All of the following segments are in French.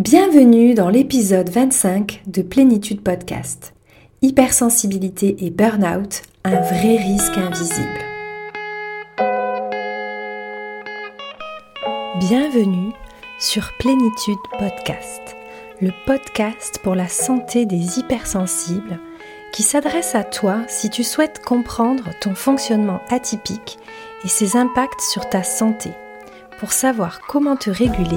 Bienvenue dans l'épisode 25 de Plénitude Podcast. Hypersensibilité et burn-out, un vrai risque invisible. Bienvenue sur Plénitude Podcast, le podcast pour la santé des hypersensibles qui s'adresse à toi si tu souhaites comprendre ton fonctionnement atypique et ses impacts sur ta santé, pour savoir comment te réguler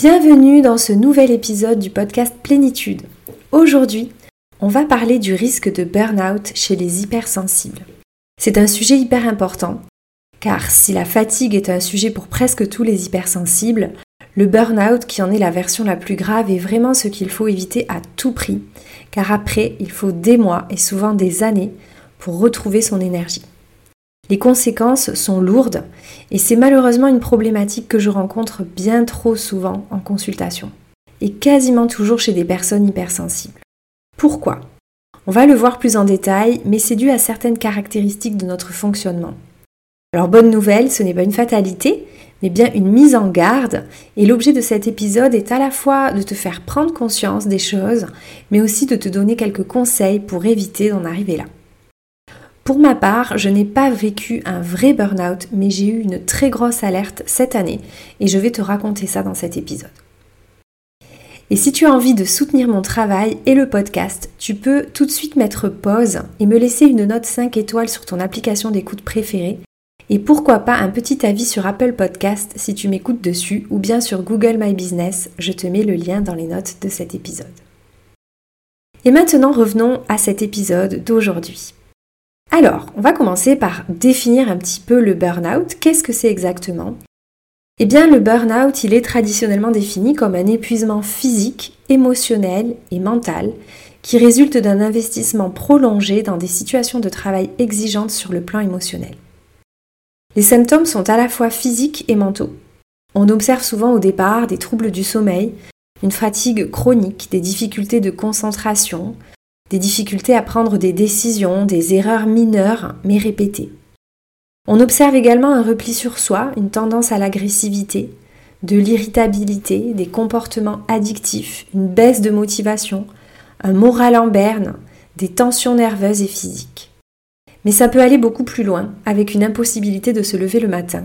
Bienvenue dans ce nouvel épisode du podcast Plénitude. Aujourd'hui, on va parler du risque de burn-out chez les hypersensibles. C'est un sujet hyper important, car si la fatigue est un sujet pour presque tous les hypersensibles, le burn-out, qui en est la version la plus grave, est vraiment ce qu'il faut éviter à tout prix, car après, il faut des mois et souvent des années pour retrouver son énergie. Les conséquences sont lourdes et c'est malheureusement une problématique que je rencontre bien trop souvent en consultation et quasiment toujours chez des personnes hypersensibles. Pourquoi? On va le voir plus en détail, mais c'est dû à certaines caractéristiques de notre fonctionnement. Alors bonne nouvelle, ce n'est pas une fatalité, mais bien une mise en garde, et l'objet de cet épisode est à la fois de te faire prendre conscience des choses, mais aussi de te donner quelques conseils pour éviter d'en arriver là. Pour ma part, je n'ai pas vécu un vrai burn-out, mais j'ai eu une très grosse alerte cette année et je vais te raconter ça dans cet épisode. Et si tu as envie de soutenir mon travail et le podcast, tu peux tout de suite mettre pause et me laisser une note 5 étoiles sur ton application d'écoute préférée. Et pourquoi pas un petit avis sur Apple Podcast si tu m'écoutes dessus ou bien sur Google My Business, je te mets le lien dans les notes de cet épisode. Et maintenant revenons à cet épisode d'aujourd'hui. Alors, on va commencer par définir un petit peu le burn-out. Qu'est-ce que c'est exactement? Eh bien, le burn-out, il est traditionnellement défini comme un épuisement physique, émotionnel et mental qui résulte d'un investissement prolongé dans des situations de travail exigeantes sur le plan émotionnel. Les symptômes sont à la fois physiques et mentaux. On observe souvent au départ des troubles du sommeil, une fatigue chronique, des difficultés de concentration, des difficultés à prendre des décisions, des erreurs mineures mais répétées. On observe également un repli sur soi, une tendance à l'agressivité, de l'irritabilité, des comportements addictifs, une baisse de motivation, un moral en berne, des tensions nerveuses et physiques. Mais ça peut aller beaucoup plus loin, avec une impossibilité de se lever le matin,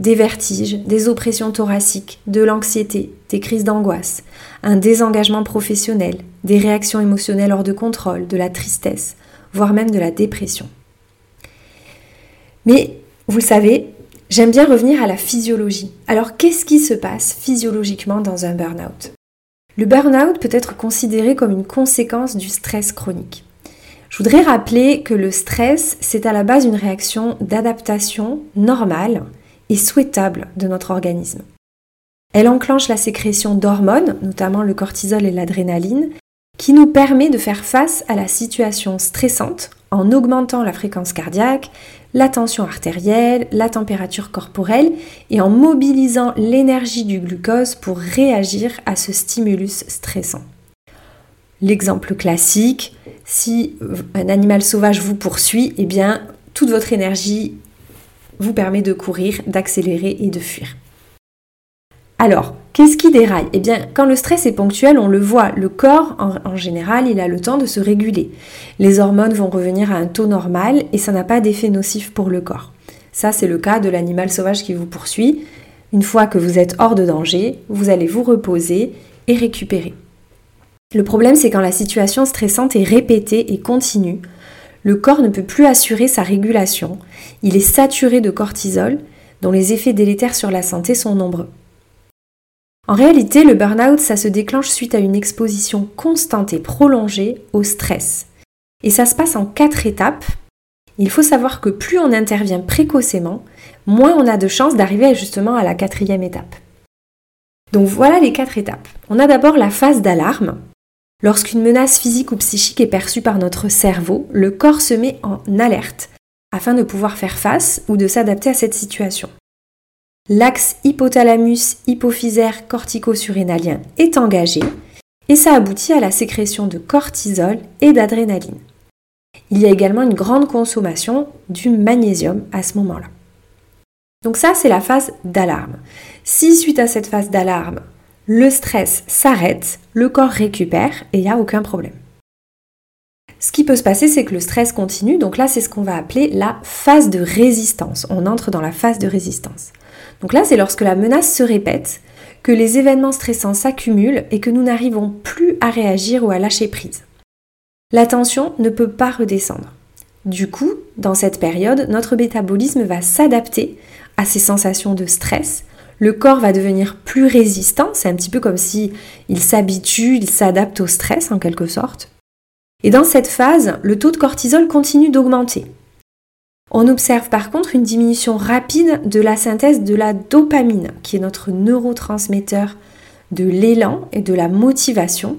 des vertiges, des oppressions thoraciques, de l'anxiété, des crises d'angoisse, un désengagement professionnel, des réactions émotionnelles hors de contrôle, de la tristesse, voire même de la dépression. Mais, vous le savez, j'aime bien revenir à la physiologie. Alors qu'est-ce qui se passe physiologiquement dans un burn-out? Le burn-out peut être considéré comme une conséquence du stress chronique. Je voudrais rappeler que le stress, c'est à la base une réaction d'adaptation normale souhaitable de notre organisme. Elle enclenche la sécrétion d'hormones, notamment le cortisol et l'adrénaline, qui nous permet de faire face à la situation stressante en augmentant la fréquence cardiaque, la tension artérielle, la température corporelle et en mobilisant l'énergie du glucose pour réagir à ce stimulus stressant. L'exemple classique, si un animal sauvage vous poursuit, eh bien toute votre énergie vous permet de courir, d'accélérer et de fuir. Alors, qu'est-ce qui déraille? Eh bien, quand le stress est ponctuel, on le voit, le corps, en, général, il a le temps de se réguler. Les hormones vont revenir à un taux normal et ça n'a pas d'effet nocif pour le corps. Ça, c'est le cas de l'animal sauvage qui vous poursuit. Une fois que vous êtes hors de danger, vous allez vous reposer et récupérer. Le problème, c'est quand la situation stressante est répétée et continue, le corps ne peut plus assurer sa régulation, il est saturé de cortisol, dont les effets délétères sur la santé sont nombreux. En réalité, le burn-out, ça se déclenche suite à une exposition constante et prolongée au stress, Et ça se passe en quatre étapes. Il faut savoir que plus on intervient précocement, moins on a de chances d'arriver justement à la quatrième étape. Donc voilà les quatre étapes. On a d'abord la phase d'alarme. Lorsqu'une menace physique ou psychique est perçue par notre cerveau, le corps se met en alerte afin de pouvoir faire face ou de s'adapter à cette situation. L'axe hypothalamus-hypophysaire cortico-surrénalien est engagé et ça aboutit à la sécrétion de cortisol et d'adrénaline. Il y a également une grande consommation du magnésium à ce moment-là. Donc ça, c'est la phase d'alarme. Si suite à cette phase d'alarme, le stress s'arrête, le corps récupère et il n'y a aucun problème. Ce qui peut se passer, c'est que le stress continue. Donc là, c'est ce qu'on va appeler la phase de résistance. On entre dans la phase de résistance. Donc là, c'est lorsque la menace se répète, que les événements stressants s'accumulent et que nous n'arrivons plus à réagir ou à lâcher prise. La tension ne peut pas redescendre. Du coup, dans cette période, notre métabolisme va s'adapter à ces sensations de stress. Le corps va devenir plus résistant, c'est un petit peu comme si il s'habitue, il s'adapte au stress en quelque sorte. Et dans cette phase, le taux de cortisol continue d'augmenter. On observe par contre une diminution rapide de la synthèse de la dopamine, qui est notre neurotransmetteur de l'élan et de la motivation.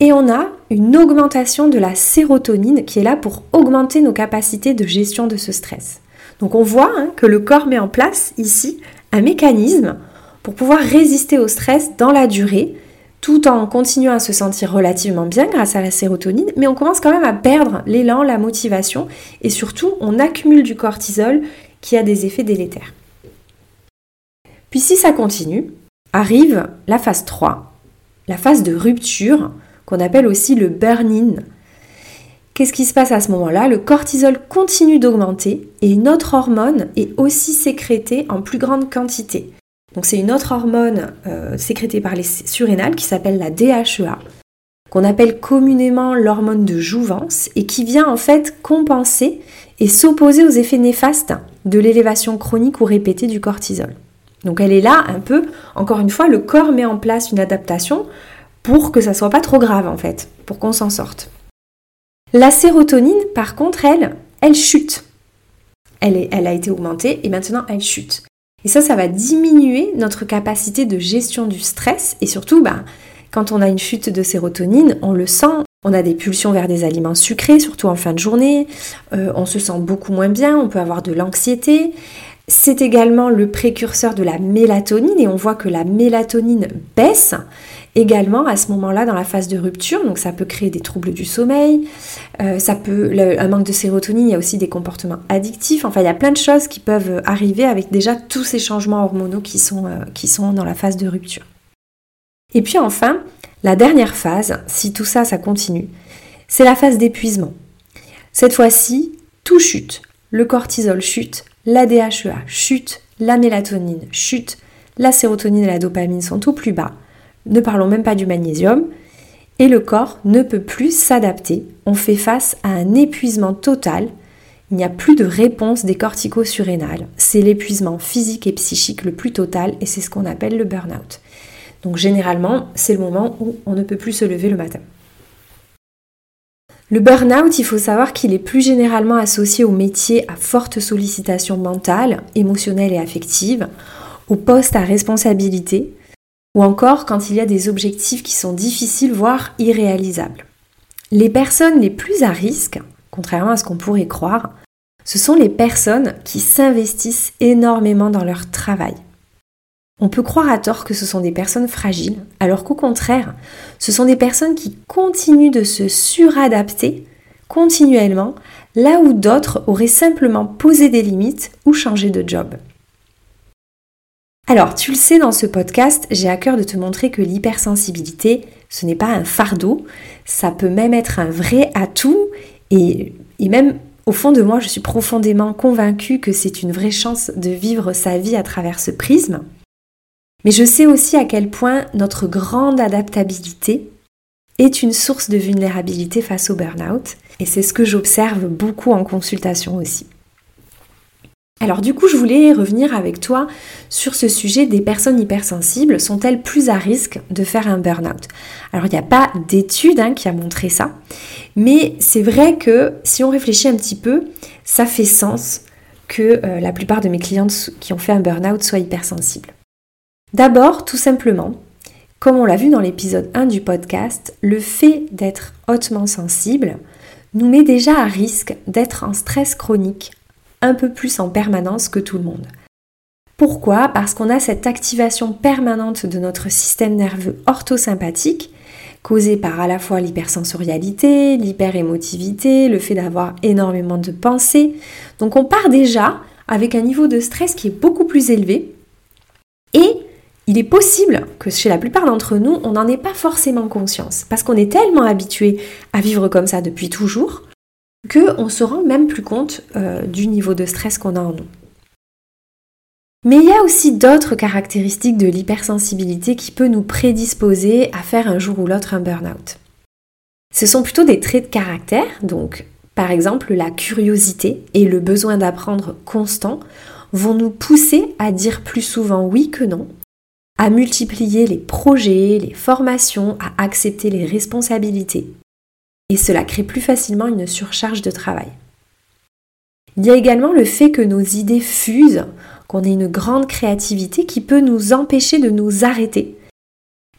Et on a une augmentation de la sérotonine qui est là pour augmenter nos capacités de gestion de ce stress. Donc on voit hein, que le corps met en place ici un mécanisme pour pouvoir résister au stress dans la durée tout en continuant à se sentir relativement bien grâce à la sérotonine, mais on commence quand même à perdre l'élan, la motivation, et surtout on accumule du cortisol qui a des effets délétères. Puis si ça continue, arrive la phase 3, la phase de rupture, qu'on appelle aussi le burn-in. Qu'est-ce qui se passe à ce moment-là? Le cortisol continue d'augmenter et une autre hormone est aussi sécrétée en plus grande quantité. Donc c'est une autre hormone euh, sécrétée par les surrénales qui s'appelle la DHEA, qu'on appelle communément l'hormone de jouvence et qui vient en fait compenser et s'opposer aux effets néfastes de l'élévation chronique ou répétée du cortisol. Donc elle est là un peu, encore une fois, le corps met en place une adaptation pour que ça soit pas trop grave en fait, pour qu'on s'en sorte. La sérotonine, par contre, elle, elle chute. Elle, a été augmentée et maintenant elle chute. Et ça, ça va diminuer notre capacité de gestion du stress et surtout, bah, quand on a une chute de sérotonine, on le sent, on a des pulsions vers des aliments sucrés, surtout en fin de journée, euh, on se sent beaucoup moins bien, on peut avoir de l'anxiété. C'est également le précurseur de la mélatonine et on voit que la mélatonine baisse également à ce moment-là dans la phase de rupture. Donc ça peut créer des troubles du sommeil, euh, ça peut un manque de sérotonine, il y a aussi des comportements addictifs. Enfin, il y a plein de choses qui peuvent arriver avec déjà tous ces changements hormonaux qui sont, euh, qui sont dans la phase de rupture. Et puis enfin, la dernière phase, si tout ça, ça continue, c'est la phase d'épuisement. Cette fois-ci, tout chute. Le cortisol chute, la DHEA chute, la mélatonine chute, la sérotonine et la dopamine sont au plus bas. Ne parlons même pas du magnésium. Et le corps ne peut plus s'adapter. On fait face à un épuisement total. Il n'y a plus de réponse des corticosurrénales. C'est l'épuisement physique et psychique le plus total et c'est ce qu'on appelle le burn-out. Donc généralement, c'est le moment où on ne peut plus se lever le matin. Le burn-out, il faut savoir qu'il est plus généralement associé aux métiers à forte sollicitation mentale, émotionnelle et affective, aux postes à responsabilité, ou encore quand il y a des objectifs qui sont difficiles, voire irréalisables. Les personnes les plus à risque, contrairement à ce qu'on pourrait croire, ce sont les personnes qui s'investissent énormément dans leur travail. On peut croire à tort que ce sont des personnes fragiles, alors qu'au contraire, ce sont des personnes qui continuent de se suradapter continuellement, là où d'autres auraient simplement posé des limites ou changé de job. Alors, tu le sais, dans ce podcast, j'ai à cœur de te montrer que l'hypersensibilité, ce n'est pas un fardeau, ça peut même être un vrai atout, et, et même au fond de moi, je suis profondément convaincue que c'est une vraie chance de vivre sa vie à travers ce prisme. Mais je sais aussi à quel point notre grande adaptabilité est une source de vulnérabilité face au burn-out, et c'est ce que j'observe beaucoup en consultation aussi. Alors du coup, je voulais revenir avec toi sur ce sujet des personnes hypersensibles. Sont-elles plus à risque de faire un burn-out? Alors il n'y a pas d'étude hein, qui a montré ça, mais c'est vrai que si on réfléchit un petit peu, ça fait sens que euh, la plupart de mes clientes qui ont fait un burn-out soient hypersensibles. D'abord, tout simplement, comme on l'a vu dans l'épisode 1 du podcast, le fait d'être hautement sensible nous met déjà à risque d'être en stress chronique un peu plus en permanence que tout le monde. Pourquoi? Parce qu'on a cette activation permanente de notre système nerveux orthosympathique, causée par à la fois l'hypersensorialité, l'hyperémotivité, le fait d'avoir énormément de pensées. Donc on part déjà avec un niveau de stress qui est beaucoup plus élevé et il est possible que chez la plupart d'entre nous, on n'en ait pas forcément conscience, parce qu'on est tellement habitué à vivre comme ça depuis toujours, qu'on se rend même plus compte euh, du niveau de stress qu'on a en nous. Mais il y a aussi d'autres caractéristiques de l'hypersensibilité qui peut nous prédisposer à faire un jour ou l'autre un burn-out. Ce sont plutôt des traits de caractère, donc par exemple la curiosité et le besoin d'apprendre constant vont nous pousser à dire plus souvent oui que non, à multiplier les projets, les formations, à accepter les responsabilités et cela crée plus facilement une surcharge de travail. Il y a également le fait que nos idées fusent, qu'on ait une grande créativité qui peut nous empêcher de nous arrêter.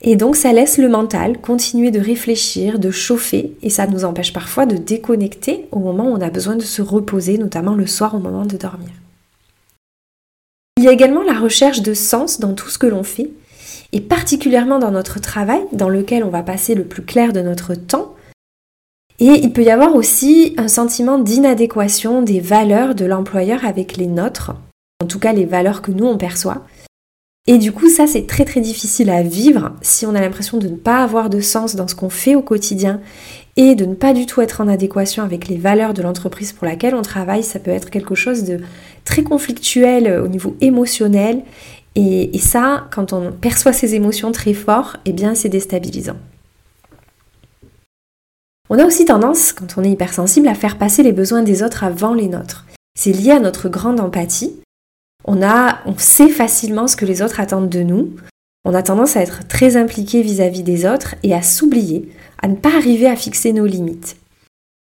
Et donc ça laisse le mental continuer de réfléchir, de chauffer, et ça nous empêche parfois de déconnecter au moment où on a besoin de se reposer, notamment le soir au moment de dormir. Il y a également la recherche de sens dans tout ce que l'on fait, et particulièrement dans notre travail, dans lequel on va passer le plus clair de notre temps, et il peut y avoir aussi un sentiment d'inadéquation des valeurs de l'employeur avec les nôtres, en tout cas les valeurs que nous on perçoit. Et du coup, ça c'est très très difficile à vivre si on a l'impression de ne pas avoir de sens dans ce qu'on fait au quotidien et de ne pas du tout être en adéquation avec les valeurs de l'entreprise pour laquelle on travaille. Ça peut être quelque chose de très conflictuel au niveau émotionnel. Et, et ça, quand on perçoit ces émotions très fort, eh bien c'est déstabilisant. On a aussi tendance, quand on est hypersensible, à faire passer les besoins des autres avant les nôtres. C'est lié à notre grande empathie. On, a, on sait facilement ce que les autres attendent de nous. On a tendance à être très impliqué vis-à-vis des autres et à s'oublier, à ne pas arriver à fixer nos limites.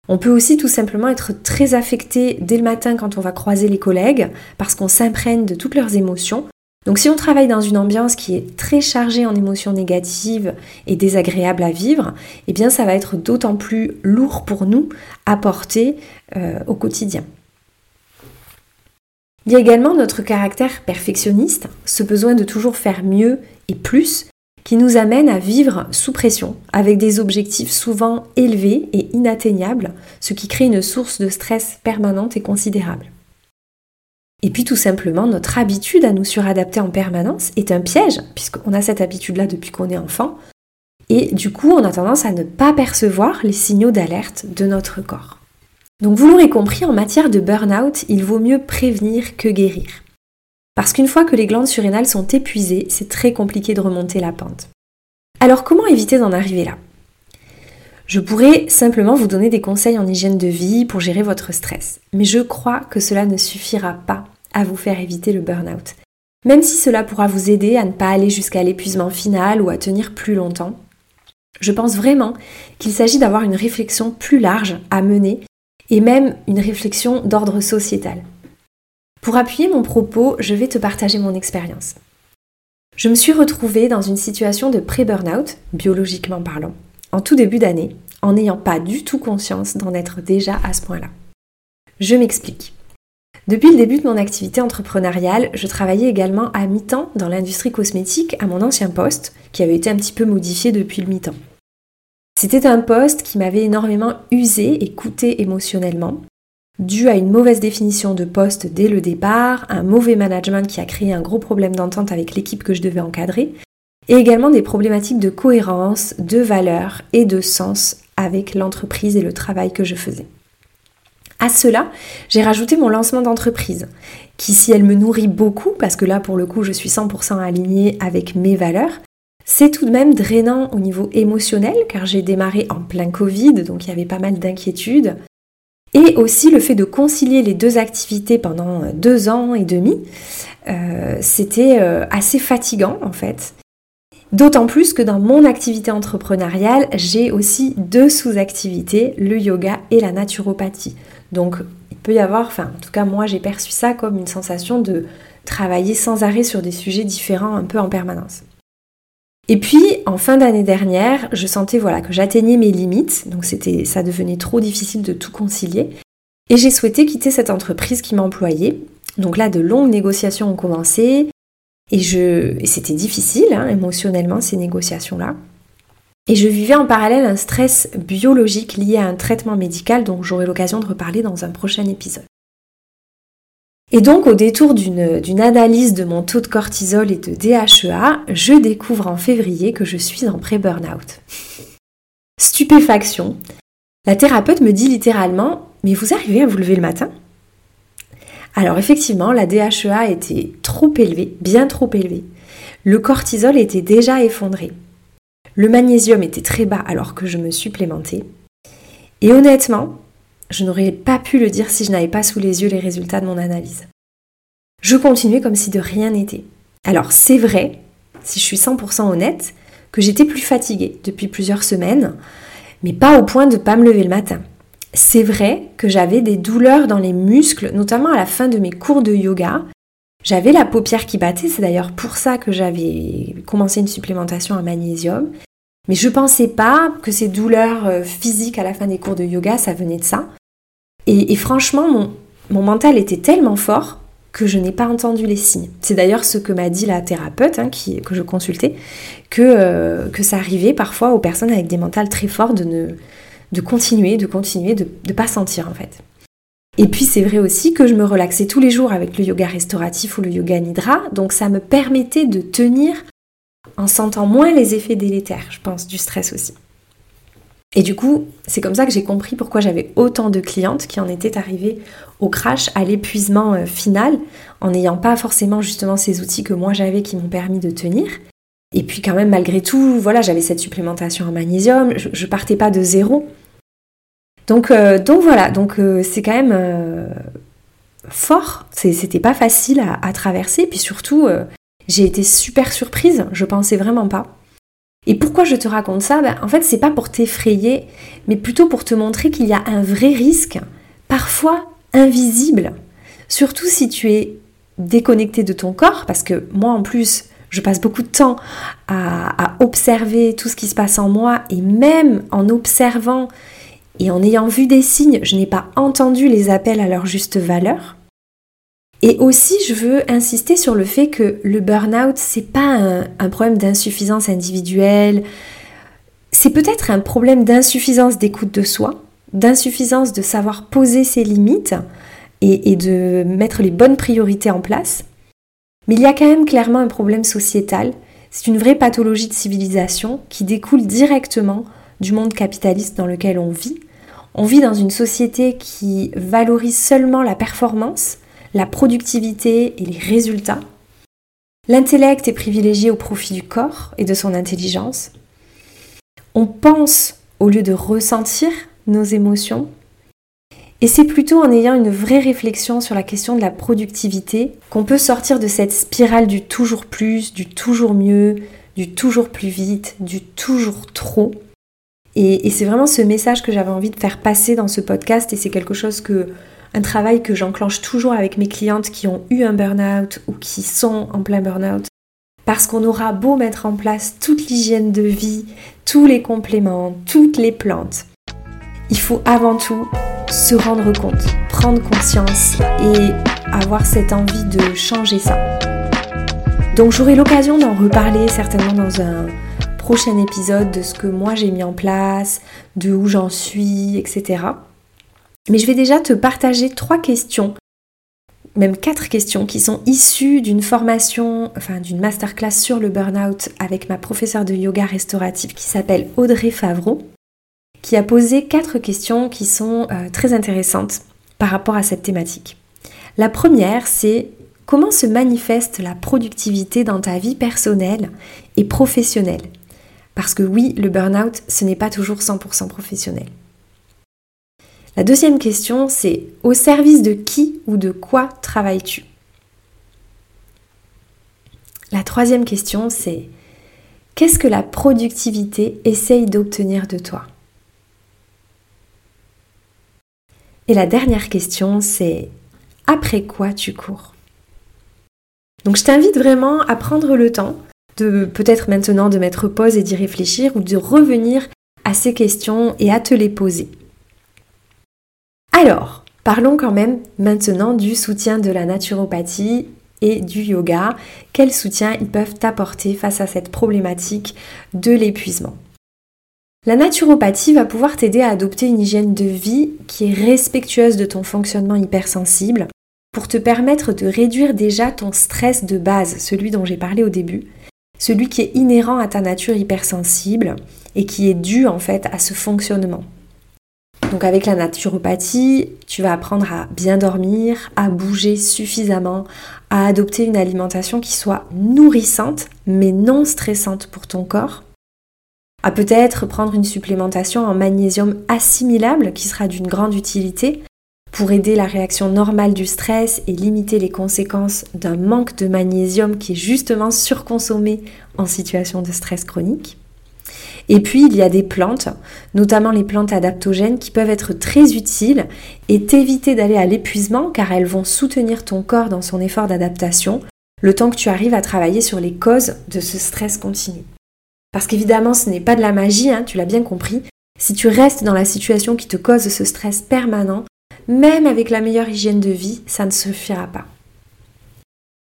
On peut aussi tout simplement être très affecté dès le matin quand on va croiser les collègues parce qu'on s'imprègne de toutes leurs émotions donc si on travaille dans une ambiance qui est très chargée en émotions négatives et désagréables à vivre, eh bien ça va être d'autant plus lourd pour nous à porter euh, au quotidien. Il y a également notre caractère perfectionniste, ce besoin de toujours faire mieux et plus, qui nous amène à vivre sous pression, avec des objectifs souvent élevés et inatteignables, ce qui crée une source de stress permanente et considérable. Et puis tout simplement, notre habitude à nous suradapter en permanence est un piège, puisqu'on a cette habitude-là depuis qu'on est enfant. Et du coup, on a tendance à ne pas percevoir les signaux d'alerte de notre corps. Donc vous l'aurez compris, en matière de burn-out, il vaut mieux prévenir que guérir. Parce qu'une fois que les glandes surrénales sont épuisées, c'est très compliqué de remonter la pente. Alors comment éviter d'en arriver là? Je pourrais simplement vous donner des conseils en hygiène de vie pour gérer votre stress, mais je crois que cela ne suffira pas à vous faire éviter le burn-out. Même si cela pourra vous aider à ne pas aller jusqu'à l'épuisement final ou à tenir plus longtemps, je pense vraiment qu'il s'agit d'avoir une réflexion plus large à mener et même une réflexion d'ordre sociétal. Pour appuyer mon propos, je vais te partager mon expérience. Je me suis retrouvée dans une situation de pré-burnout, biologiquement parlant, en tout début d'année, en n'ayant pas du tout conscience d'en être déjà à ce point-là. Je m'explique. Depuis le début de mon activité entrepreneuriale, je travaillais également à mi-temps dans l'industrie cosmétique à mon ancien poste, qui avait été un petit peu modifié depuis le mi-temps. C'était un poste qui m'avait énormément usé et coûté émotionnellement, dû à une mauvaise définition de poste dès le départ, un mauvais management qui a créé un gros problème d'entente avec l'équipe que je devais encadrer, et également des problématiques de cohérence, de valeur et de sens avec l'entreprise et le travail que je faisais. À cela, j'ai rajouté mon lancement d'entreprise, qui si elle me nourrit beaucoup, parce que là pour le coup je suis 100% alignée avec mes valeurs, c'est tout de même drainant au niveau émotionnel, car j'ai démarré en plein Covid, donc il y avait pas mal d'inquiétudes. Et aussi le fait de concilier les deux activités pendant deux ans et demi, euh, c'était euh, assez fatigant en fait. D'autant plus que dans mon activité entrepreneuriale, j'ai aussi deux sous-activités, le yoga et la naturopathie. Donc il peut y avoir, enfin en tout cas moi j'ai perçu ça comme une sensation de travailler sans arrêt sur des sujets différents un peu en permanence. Et puis en fin d'année dernière, je sentais voilà que j'atteignais mes limites, donc ça devenait trop difficile de tout concilier et j'ai souhaité quitter cette entreprise qui m'employait. Donc là de longues négociations ont commencé, et, je, c'était difficile hein, émotionnellement ces négociations-là. Et je vivais en parallèle un stress biologique lié à un traitement médical dont j'aurai l'occasion de reparler dans un prochain épisode. Et donc au détour d'une analyse de mon taux de cortisol et de DHEA, je découvre en février que je suis en pré-burnout. Stupéfaction. La thérapeute me dit littéralement Mais vous arrivez à vous lever le matin? Alors effectivement, la DHEA était trop élevée, bien trop élevée. Le cortisol était déjà effondré. Le magnésium était très bas alors que je me supplémentais. Et honnêtement, je n'aurais pas pu le dire si je n'avais pas sous les yeux les résultats de mon analyse. Je continuais comme si de rien n'était. Alors c'est vrai, si je suis 100% honnête, que j'étais plus fatiguée depuis plusieurs semaines, mais pas au point de ne pas me lever le matin c'est vrai que j'avais des douleurs dans les muscles, notamment à la fin de mes cours de yoga. J'avais la paupière qui battait, c'est d'ailleurs pour ça que j'avais commencé une supplémentation à magnésium. Mais je pensais pas que ces douleurs euh, physiques à la fin des cours de yoga, ça venait de ça. Et, franchement, mon, mental était tellement fort que je n'ai pas entendu les signes. C'est d'ailleurs ce que m'a dit la thérapeute hein, que je consultais, que, euh, que ça arrivait parfois aux personnes avec des mentales très forts de ne, de continuer, de continuer, de ne pas sentir en fait. Et puis c'est vrai aussi que je me relaxais tous les jours avec le yoga restauratif ou le yoga nidra, donc ça me permettait de tenir en sentant moins les effets délétères, je pense, du stress aussi. Et du coup, c'est comme ça que j'ai compris pourquoi j'avais autant de clientes qui en étaient arrivées au crash, à l'épuisement euh, final, en n'ayant pas forcément justement ces outils que moi j'avais qui m'ont permis de tenir. Et puis quand même, malgré tout, voilà, j'avais cette supplémentation en magnésium, je, je partais pas de zéro. Donc, euh, donc voilà, donc euh, c'est quand même euh, fort. C'était pas facile à, traverser. Puis surtout, j'ai été super surprise. Je pensais vraiment pas. Et pourquoi je te raconte ça? Ben, En fait, c'est pas pour t'effrayer, mais plutôt pour te montrer qu'il y a un vrai risque, parfois invisible, surtout si tu es déconnecté de ton corps, parce que moi en plus, je passe beaucoup de temps à observer tout ce qui se passe en moi, et même en observant et en ayant vu des signes, je n'ai pas entendu les appels à leur juste valeur. Et aussi, je veux insister sur le fait que le burn-out, c'est pas un, problème d'insuffisance individuelle, c'est peut-être un problème d'insuffisance d'écoute de soi, d'insuffisance de savoir poser ses limites et, et de mettre les bonnes priorités en place. Mais il y a quand même clairement un problème sociétal. C'est une vraie pathologie de civilisation qui découle directement du monde capitaliste dans lequel on vit. On vit dans une société qui valorise seulement la performance, la productivité et les résultats. L'intellect est privilégié au profit du corps et de son intelligence. On pense au lieu de ressentir nos émotions. Et c'est plutôt en ayant une vraie réflexion sur la question de la productivité qu'on peut sortir de cette spirale du toujours plus, du toujours mieux, du toujours plus vite, du toujours trop, et, c'est vraiment ce message que j'avais envie de faire passer dans ce podcast et c'est quelque chose que, un travail que j'enclenche toujours avec mes clientes qui ont eu un burn-out ou qui sont en plein burn-out. Parce qu'on aura beau mettre en place toute l'hygiène de vie, tous les compléments, toutes les plantes, il faut avant tout se rendre compte, prendre conscience et avoir cette envie de changer ça. Donc j'aurai l'occasion d'en reparler certainement dans un prochain épisode de ce que moi j'ai mis en place, de où j'en suis, etc. Mais je vais déjà te partager trois questions, même quatre questions qui sont issues d'une formation, enfin d'une masterclass sur le burn-out avec ma professeure de yoga restauratif qui s'appelle Audrey Favreau, qui a posé quatre questions qui sont euh, très intéressantes par rapport à cette thématique. La première, c'est comment se manifeste la productivité dans ta vie personnelle et professionnelle? Parce que oui, le burn-out, ce n'est pas toujours 100% professionnel. La deuxième question, c'est au service de qui ou de quoi travailles-tu? La troisième question, c'est qu'est-ce que la productivité essaye d'obtenir de toi? Et la dernière question, c'est après quoi tu cours? Donc je t'invite vraiment à prendre le temps de peut-être maintenant de mettre pause et d'y réfléchir ou de revenir à ces questions et à te les poser. Alors, parlons quand même maintenant du soutien de la naturopathie et du yoga. Quel soutien ils peuvent t'apporter face à cette problématique de l'épuisement? La naturopathie va pouvoir t'aider à adopter une hygiène de vie qui est respectueuse de ton fonctionnement hypersensible pour te permettre de réduire déjà ton stress de base, celui dont j'ai parlé au début, celui qui est inhérent à ta nature hypersensible et qui est dû en fait à ce fonctionnement. Donc avec la naturopathie, tu vas apprendre à bien dormir, à bouger suffisamment, à adopter une alimentation qui soit nourrissante mais non stressante pour ton corps, à peut-être prendre une supplémentation en magnésium assimilable qui sera d'une grande utilité pour aider la réaction normale du stress et limiter les conséquences d'un manque de magnésium qui est justement surconsommé en situation de stress chronique. Et puis, il y a des plantes, notamment les plantes adaptogènes, qui peuvent être très utiles et t'éviter d'aller à l'épuisement car elles vont soutenir ton corps dans son effort d'adaptation le temps que tu arrives à travailler sur les causes de ce stress continu. Parce qu'évidemment, ce n'est pas de la magie, hein, tu l'as bien compris. Si tu restes dans la situation qui te cause ce stress permanent, même avec la meilleure hygiène de vie, ça ne suffira pas.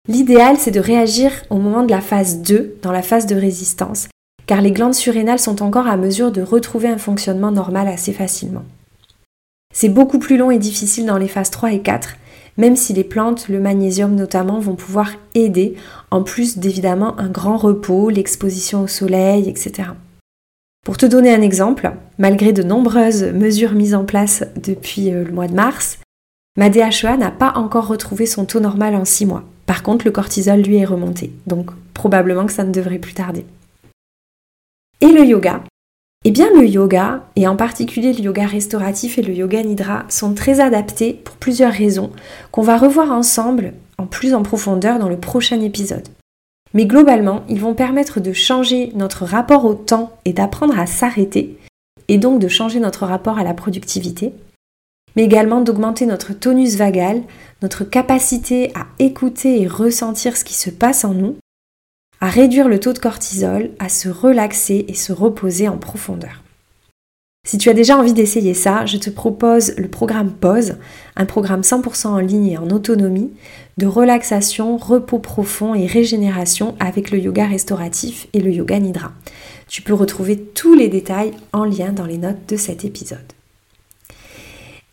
L'idéal, c'est de réagir au moment de la phase 2, dans la phase de résistance, car les glandes surrénales sont encore à mesure de retrouver un fonctionnement normal assez facilement. C'est beaucoup plus long et difficile dans les phases 3 et 4, même si les plantes, le magnésium notamment, vont pouvoir aider, en plus d'évidemment un grand repos, l'exposition au soleil, etc. Pour te donner un exemple, malgré de nombreuses mesures mises en place depuis euh, le mois de mars, ma DHEA n'a pas encore retrouvé son taux normal en 6 mois. Par contre, le cortisol lui est remonté, donc probablement que ça ne devrait plus tarder. Et le yoga? Eh bien le yoga, et en particulier le yoga restauratif et le yoga nidra, sont très adaptés pour plusieurs raisons qu'on va revoir ensemble en plus en profondeur dans le prochain épisode. Mais globalement, ils vont permettre de changer notre rapport au temps et d'apprendre à s'arrêter, et donc de changer notre rapport à la productivité, mais également d'augmenter notre tonus vagal, notre capacité à écouter et ressentir ce qui se passe en nous, à réduire le taux de cortisol, à se relaxer et se reposer en profondeur. Si tu as déjà envie d'essayer ça, je te propose le programme Pause, un programme 100% en ligne et en autonomie de relaxation, repos profond et régénération avec le yoga restauratif et le yoga nidra. Tu peux retrouver tous les détails en lien dans les notes de cet épisode.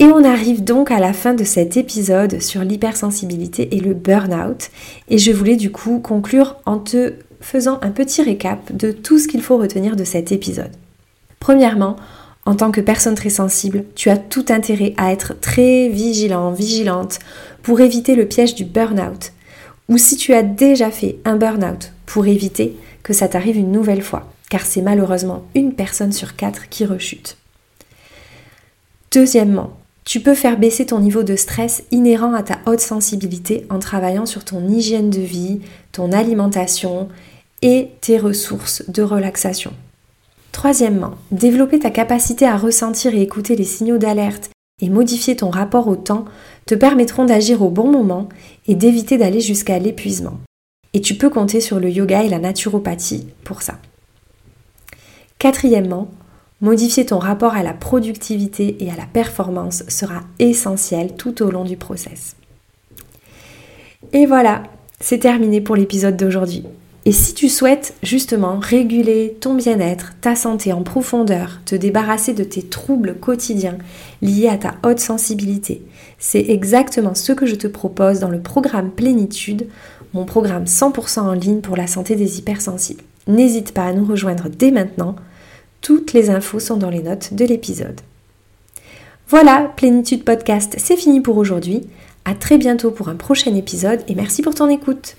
Et on arrive donc à la fin de cet épisode sur l'hypersensibilité et le burn-out. Et je voulais du coup conclure en te faisant un petit récap de tout ce qu'il faut retenir de cet épisode. Premièrement, en tant que personne très sensible, tu as tout intérêt à être très vigilant, vigilante pour éviter le piège du burn-out. Ou si tu as déjà fait un burn-out, pour éviter que ça t'arrive une nouvelle fois, car c'est malheureusement une personne sur quatre qui rechute. Deuxièmement, tu peux faire baisser ton niveau de stress inhérent à ta haute sensibilité en travaillant sur ton hygiène de vie, ton alimentation et tes ressources de relaxation. Troisièmement, développer ta capacité à ressentir et écouter les signaux d'alerte et modifier ton rapport au temps te permettront d'agir au bon moment et d'éviter d'aller jusqu'à l'épuisement. Et tu peux compter sur le yoga et la naturopathie pour ça. Quatrièmement, modifier ton rapport à la productivité et à la performance sera essentiel tout au long du process. Et voilà, c'est terminé pour l'épisode d'aujourd'hui. Et si tu souhaites justement réguler ton bien-être, ta santé en profondeur, te débarrasser de tes troubles quotidiens liés à ta haute sensibilité, c'est exactement ce que je te propose dans le programme Plénitude, mon programme 100% en ligne pour la santé des hypersensibles. N'hésite pas à nous rejoindre dès maintenant. Toutes les infos sont dans les notes de l'épisode. Voilà, Plénitude Podcast, c'est fini pour aujourd'hui. À très bientôt pour un prochain épisode et merci pour ton écoute.